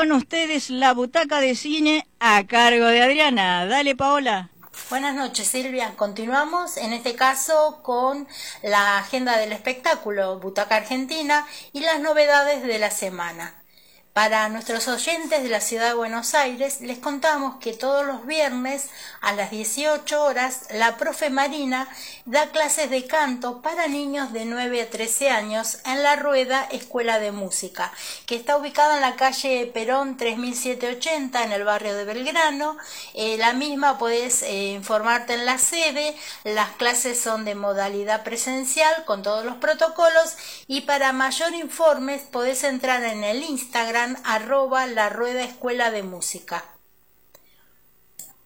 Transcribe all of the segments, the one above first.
con ustedes la butaca de cine a cargo de Adriana. Dale, Paola. Buenas noches, Silvia. Continuamos en este caso con la agenda del espectáculo Butaca Argentina y las novedades de la semana. Para nuestros oyentes de la ciudad de Buenos Aires, les contamos que todos los viernes a las 18 horas la profe Marina da clases de canto para niños de 9 a 13 años en la Rueda Escuela de Música, que está ubicada en la calle Perón 3780 en el barrio de Belgrano. Eh, la misma puedes eh, informarte en la sede. Las clases son de modalidad presencial con todos los protocolos y para mayor informes podés entrar en el Instagram arroba la rueda escuela de música.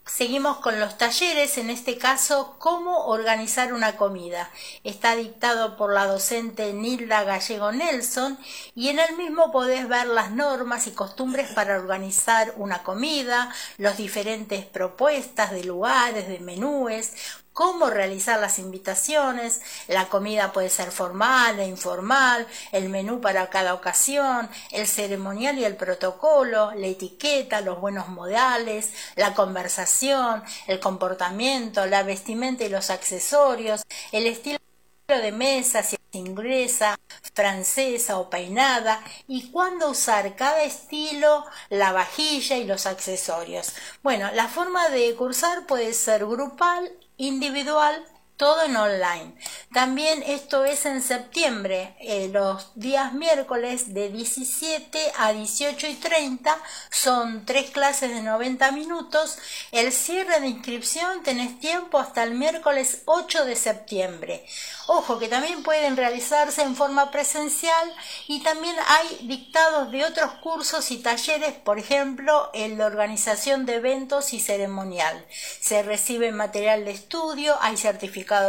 Seguimos con los talleres, en este caso, cómo organizar una comida. Está dictado por la docente Nilda Gallego Nelson y en el mismo podés ver las normas y costumbres para organizar una comida, las diferentes propuestas de lugares, de menúes, cómo realizar las invitaciones, la comida puede ser formal e informal, el menú para cada ocasión, el ceremonial y el protocolo, la etiqueta, los buenos modales, la conversación, el comportamiento, la vestimenta y los accesorios, el estilo de mesa, si es inglesa, francesa o peinada, y cuándo usar cada estilo, la vajilla y los accesorios. Bueno, la forma de cursar puede ser grupal individual, todo en online. También esto es en septiembre, eh, los días miércoles de 17 a 18 y 30 son tres clases de 90 minutos. El cierre de inscripción tenés tiempo hasta el miércoles 8 de septiembre. Ojo que también pueden realizarse en forma presencial y también hay dictados de otros cursos y talleres, por ejemplo, en la organización de eventos y ceremonial. Se recibe material de estudio, hay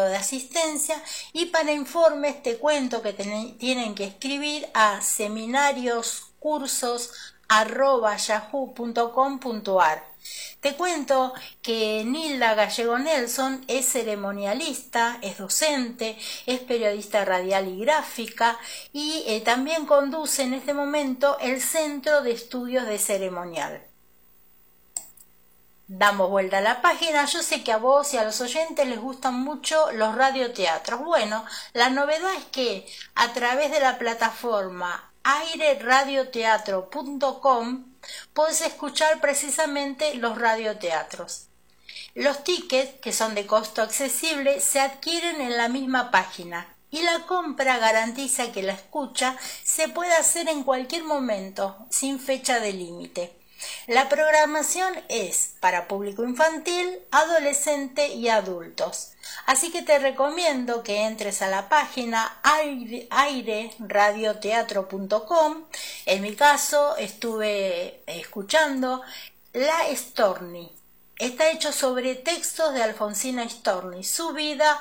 de asistencia y para informes te cuento que tienen que escribir a seminarios cursos te cuento que Nilda Gallego Nelson es ceremonialista, es docente, es periodista radial y gráfica y eh, también conduce en este momento el Centro de Estudios de Ceremonial. Damos vuelta a la página. Yo sé que a vos y a los oyentes les gustan mucho los radioteatros. Bueno, la novedad es que a través de la plataforma aireradioteatro.com puedes escuchar precisamente los radioteatros. Los tickets, que son de costo accesible, se adquieren en la misma página y la compra garantiza que la escucha se puede hacer en cualquier momento, sin fecha de límite. La programación es para público infantil, adolescente y adultos. Así que te recomiendo que entres a la página aireradioteatro.com. En mi caso estuve escuchando La Storni. Está hecho sobre textos de Alfonsina Storni, su vida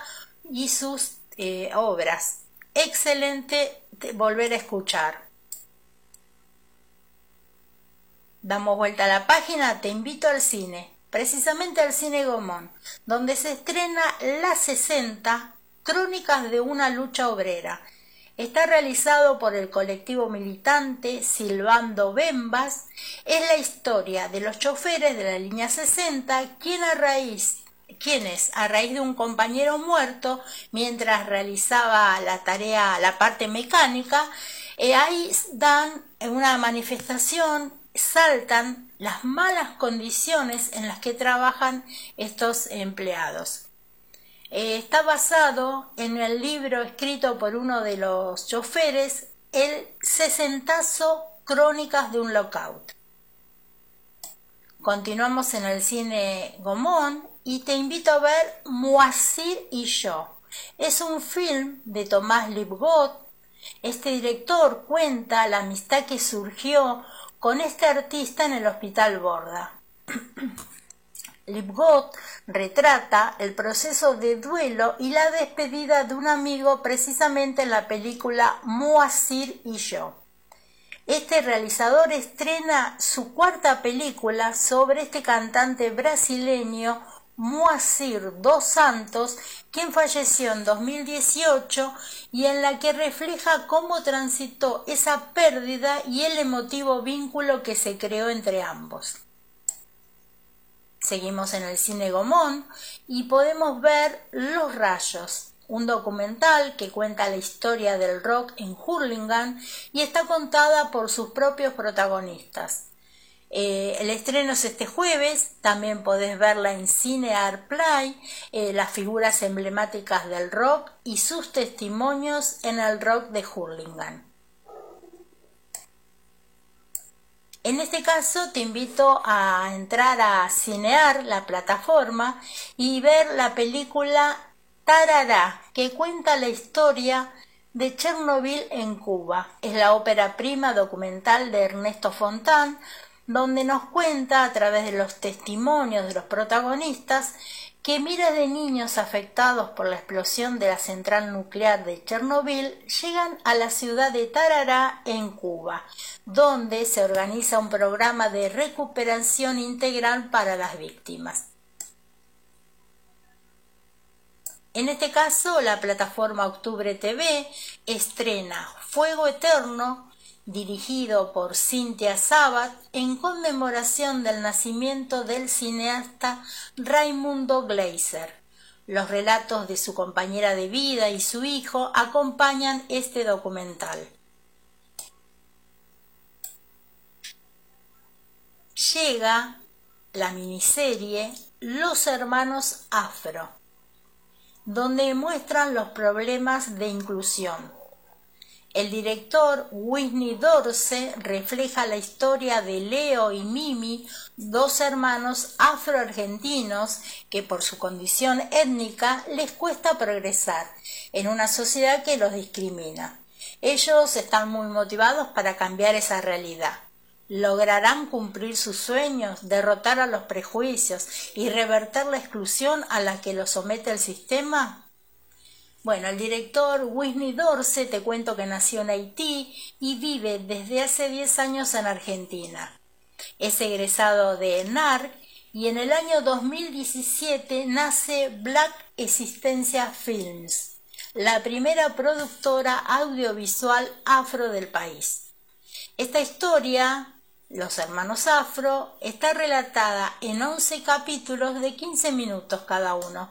y sus eh, obras. Excelente volver a escuchar. Damos vuelta a la página, te invito al cine, precisamente al cine Gomón, donde se estrena La 60, Crónicas de una lucha obrera. Está realizado por el colectivo militante Silvando Bembas. Es la historia de los choferes de la línea 60, quien a raíz quienes a raíz de un compañero muerto mientras realizaba la tarea, la parte mecánica, eh, ahí dan una manifestación saltan las malas condiciones en las que trabajan estos empleados. Eh, está basado en el libro escrito por uno de los choferes, El sesentazo Crónicas de un Lockout. Continuamos en el cine Gomón y te invito a ver Moisir y yo. Es un film de Tomás Lipgot. Este director cuenta la amistad que surgió con este artista en el Hospital Borda. Lipgot retrata el proceso de duelo y la despedida de un amigo precisamente en la película Moacir y yo. Este realizador estrena su cuarta película sobre este cantante brasileño Moacir dos Santos, quien falleció en 2018 y en la que refleja cómo transitó esa pérdida y el emotivo vínculo que se creó entre ambos. Seguimos en el cine Gomón y podemos ver Los Rayos, un documental que cuenta la historia del rock en Hurlingham y está contada por sus propios protagonistas. Eh, el estreno es este jueves, también podés verla en Cine Art Play, eh, las figuras emblemáticas del rock y sus testimonios en el rock de Hurlingham. En este caso te invito a entrar a Cinear, la plataforma, y ver la película Tarará, que cuenta la historia de Chernobyl en Cuba. Es la ópera prima documental de Ernesto Fontán, donde nos cuenta a través de los testimonios de los protagonistas que miles de niños afectados por la explosión de la central nuclear de Chernobyl llegan a la ciudad de Tarará en Cuba, donde se organiza un programa de recuperación integral para las víctimas. En este caso, la plataforma Octubre TV estrena Fuego Eterno, dirigido por Cynthia Sabat en conmemoración del nacimiento del cineasta Raimundo Gleiser. Los relatos de su compañera de vida y su hijo acompañan este documental. Llega la miniserie Los Hermanos Afro, donde muestran los problemas de inclusión el director Whitney Dorse refleja la historia de Leo y Mimi, dos hermanos afroargentinos que por su condición étnica les cuesta progresar en una sociedad que los discrimina. Ellos están muy motivados para cambiar esa realidad. ¿Lograrán cumplir sus sueños, derrotar a los prejuicios y revertir la exclusión a la que los somete el sistema? Bueno, el director Whitney Dorse, te cuento que nació en Haití y vive desde hace 10 años en Argentina. Es egresado de NARC y en el año 2017 nace Black Existencia Films, la primera productora audiovisual afro del país. Esta historia, Los Hermanos Afro, está relatada en 11 capítulos de 15 minutos cada uno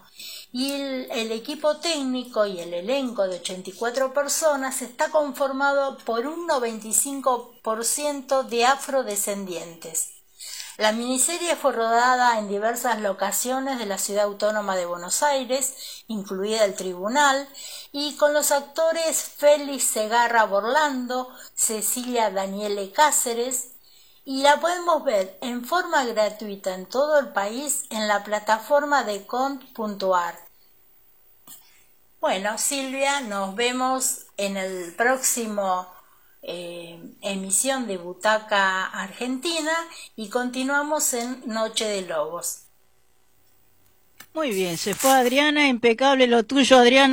y el, equipo técnico y el elenco de 84 personas está conformado por un 95% de afrodescendientes. La miniserie fue rodada en diversas locaciones de la ciudad autónoma de Buenos Aires, incluida el tribunal, y con los actores Félix Segarra Borlando, Cecilia Daniele Cáceres, y la podemos ver en forma gratuita en todo el país en la plataforma de cont.ar. Bueno, Silvia, nos vemos en el próximo eh, emisión de Butaca Argentina y continuamos en Noche de Lobos. Muy bien, se fue Adriana, impecable lo tuyo, Adriana.